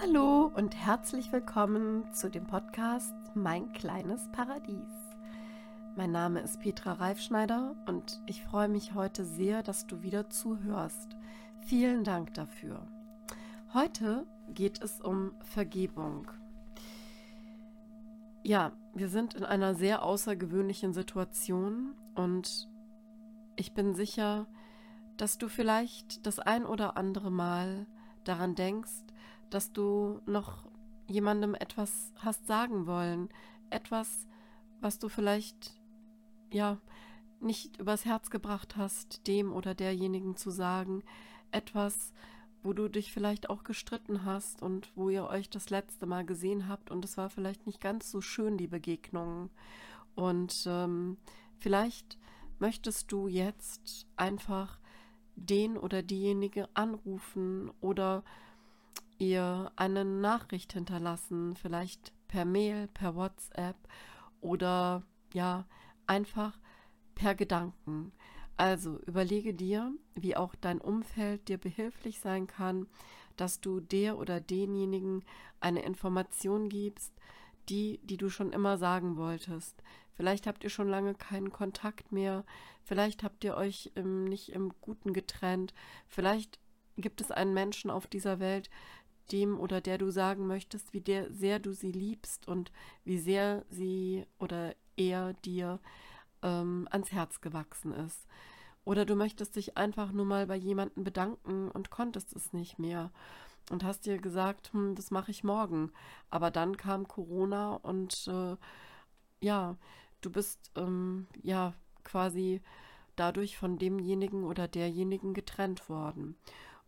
Hallo und herzlich willkommen zu dem Podcast Mein kleines Paradies. Mein Name ist Petra Reifschneider und ich freue mich heute sehr, dass du wieder zuhörst. Vielen Dank dafür. Heute geht es um Vergebung. Ja, wir sind in einer sehr außergewöhnlichen Situation und ich bin sicher, dass du vielleicht das ein oder andere Mal daran denkst, dass du noch jemandem etwas hast sagen wollen, etwas, was du vielleicht ja nicht übers Herz gebracht hast, dem oder derjenigen zu sagen, etwas, wo du dich vielleicht auch gestritten hast und wo ihr euch das letzte Mal gesehen habt und es war vielleicht nicht ganz so schön, die Begegnung. Und ähm, vielleicht möchtest du jetzt einfach den oder diejenige anrufen oder ihr eine Nachricht hinterlassen, vielleicht per Mail, per WhatsApp oder ja, einfach per Gedanken. Also überlege dir, wie auch dein Umfeld dir behilflich sein kann, dass du der oder denjenigen eine Information gibst, die, die du schon immer sagen wolltest. Vielleicht habt ihr schon lange keinen Kontakt mehr, vielleicht habt ihr euch ähm, nicht im Guten getrennt, vielleicht gibt es einen Menschen auf dieser Welt, dem oder der du sagen möchtest, wie der, sehr du sie liebst und wie sehr sie oder er dir ähm, ans Herz gewachsen ist. Oder du möchtest dich einfach nur mal bei jemandem bedanken und konntest es nicht mehr und hast dir gesagt, hm, das mache ich morgen. Aber dann kam Corona und äh, ja, du bist ähm, ja quasi dadurch von demjenigen oder derjenigen getrennt worden.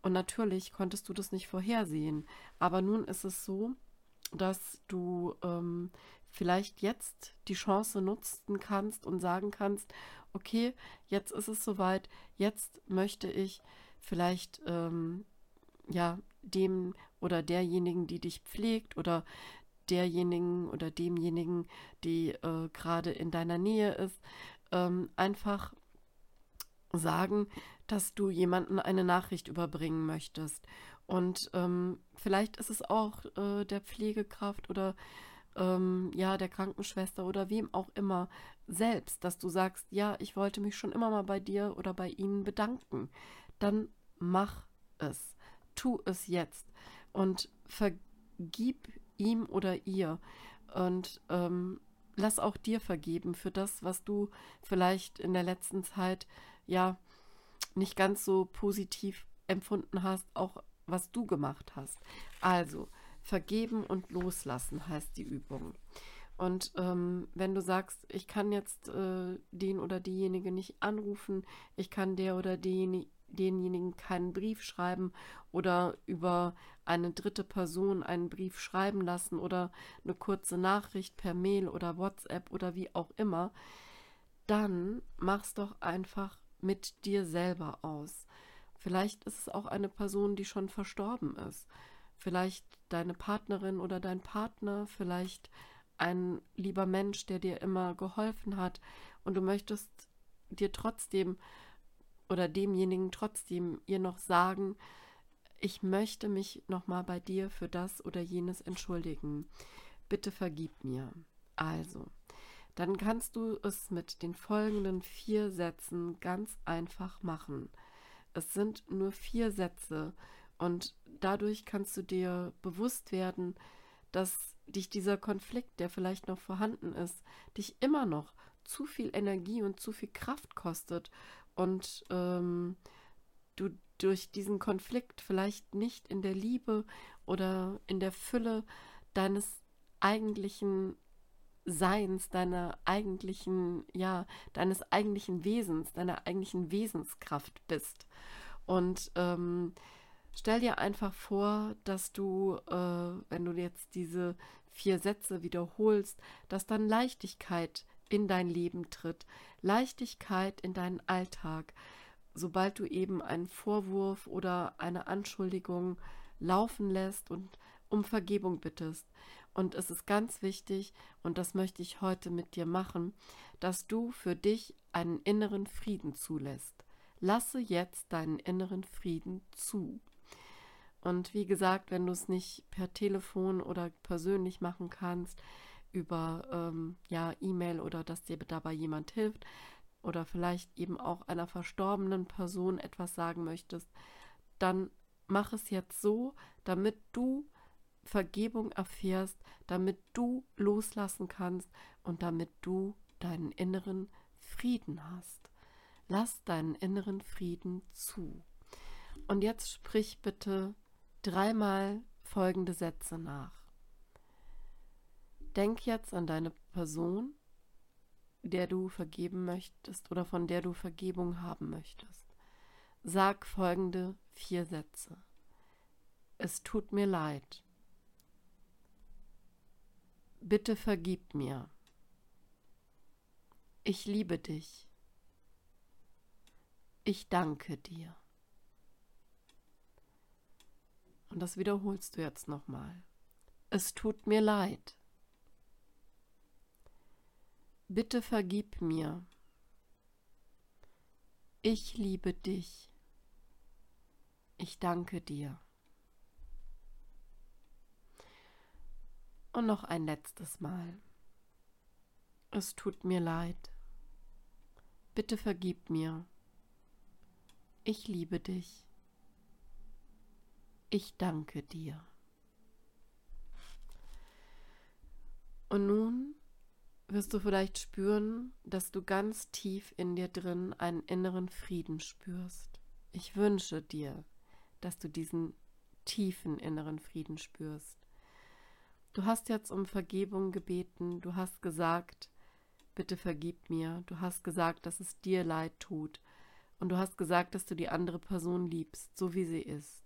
Und natürlich konntest du das nicht vorhersehen. Aber nun ist es so, dass du ähm, vielleicht jetzt die Chance nutzen kannst und sagen kannst, okay, jetzt ist es soweit, jetzt möchte ich vielleicht ähm, ja dem oder derjenigen, die dich pflegt oder derjenigen oder demjenigen, die äh, gerade in deiner Nähe ist, ähm, einfach sagen, dass du jemanden eine Nachricht überbringen möchtest. Und ähm, vielleicht ist es auch äh, der Pflegekraft oder ähm, ja, der Krankenschwester oder wem auch immer selbst, dass du sagst, ja, ich wollte mich schon immer mal bei dir oder bei ihnen bedanken. Dann mach es. Tu es jetzt. Und vergib ihm oder ihr. Und ähm, lass auch dir vergeben für das, was du vielleicht in der letzten Zeit ja nicht ganz so positiv empfunden hast, auch was du gemacht hast. Also, vergeben und loslassen heißt die Übung. Und ähm, wenn du sagst, ich kann jetzt äh, den oder diejenige nicht anrufen, ich kann der oder diejenige, denjenigen keinen Brief schreiben oder über eine dritte Person einen Brief schreiben lassen oder eine kurze Nachricht per Mail oder WhatsApp oder wie auch immer, dann mach's doch einfach mit dir selber aus. Vielleicht ist es auch eine Person, die schon verstorben ist. Vielleicht deine Partnerin oder dein Partner, vielleicht ein lieber Mensch, der dir immer geholfen hat und du möchtest dir trotzdem oder demjenigen trotzdem ihr noch sagen, ich möchte mich nochmal bei dir für das oder jenes entschuldigen. Bitte vergib mir. Also, dann kannst du es mit den folgenden vier Sätzen ganz einfach machen. Es sind nur vier Sätze und dadurch kannst du dir bewusst werden, dass dich dieser Konflikt, der vielleicht noch vorhanden ist, dich immer noch zu viel Energie und zu viel Kraft kostet und ähm, du durch diesen Konflikt vielleicht nicht in der Liebe oder in der Fülle deines eigentlichen Seins, deiner eigentlichen, ja, deines eigentlichen Wesens, deiner eigentlichen Wesenskraft bist. Und ähm, stell dir einfach vor, dass du, äh, wenn du jetzt diese vier Sätze wiederholst, dass dann Leichtigkeit in dein Leben tritt, Leichtigkeit in deinen Alltag, sobald du eben einen Vorwurf oder eine Anschuldigung laufen lässt und um Vergebung bittest. Und es ist ganz wichtig, und das möchte ich heute mit dir machen, dass du für dich einen inneren Frieden zulässt. Lasse jetzt deinen inneren Frieden zu. Und wie gesagt, wenn du es nicht per Telefon oder persönlich machen kannst, über ähm, ja, E-Mail oder dass dir dabei jemand hilft oder vielleicht eben auch einer verstorbenen Person etwas sagen möchtest, dann mach es jetzt so, damit du Vergebung erfährst, damit du loslassen kannst und damit du deinen inneren Frieden hast. Lass deinen inneren Frieden zu. Und jetzt sprich bitte dreimal folgende Sätze nach. Denk jetzt an deine Person, der du vergeben möchtest oder von der du Vergebung haben möchtest. Sag folgende vier Sätze. Es tut mir leid. Bitte vergib mir. Ich liebe dich. Ich danke dir. Und das wiederholst du jetzt nochmal. Es tut mir leid. Bitte vergib mir. Ich liebe dich. Ich danke dir. Und noch ein letztes Mal. Es tut mir leid. Bitte vergib mir. Ich liebe dich. Ich danke dir. Und nun wirst du vielleicht spüren, dass du ganz tief in dir drin einen inneren Frieden spürst. Ich wünsche dir, dass du diesen tiefen inneren Frieden spürst. Du hast jetzt um Vergebung gebeten, du hast gesagt, bitte vergib mir, du hast gesagt, dass es dir leid tut und du hast gesagt, dass du die andere Person liebst, so wie sie ist.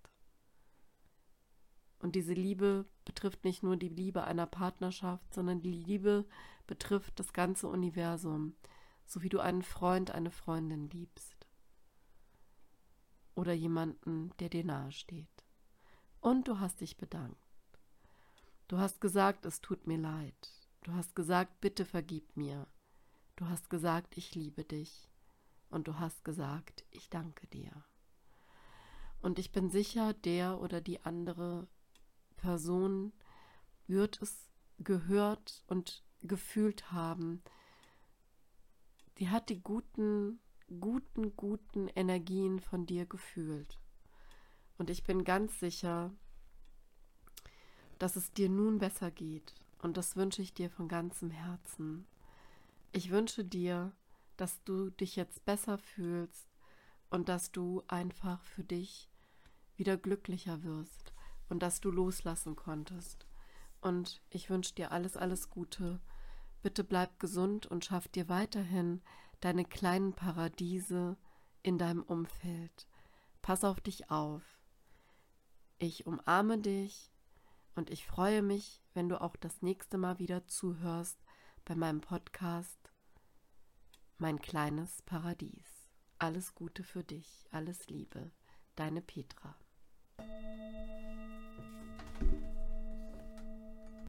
Und diese Liebe betrifft nicht nur die Liebe einer Partnerschaft, sondern die Liebe betrifft das ganze Universum, so wie du einen Freund, eine Freundin liebst. Oder jemanden, der dir nahe steht. Und du hast dich bedankt. Du hast gesagt, es tut mir leid. Du hast gesagt, bitte vergib mir. Du hast gesagt, ich liebe dich. Und du hast gesagt, ich danke dir. Und ich bin sicher, der oder die andere Person wird es gehört und gefühlt haben. Die hat die guten, guten, guten Energien von dir gefühlt. Und ich bin ganz sicher, dass es dir nun besser geht. Und das wünsche ich dir von ganzem Herzen. Ich wünsche dir, dass du dich jetzt besser fühlst und dass du einfach für dich wieder glücklicher wirst und dass du loslassen konntest. Und ich wünsche dir alles, alles Gute. Bitte bleib gesund und schaff dir weiterhin deine kleinen Paradiese in deinem Umfeld. Pass auf dich auf. Ich umarme dich und ich freue mich, wenn du auch das nächste Mal wieder zuhörst bei meinem Podcast Mein kleines Paradies. Alles Gute für dich, alles Liebe, deine Petra.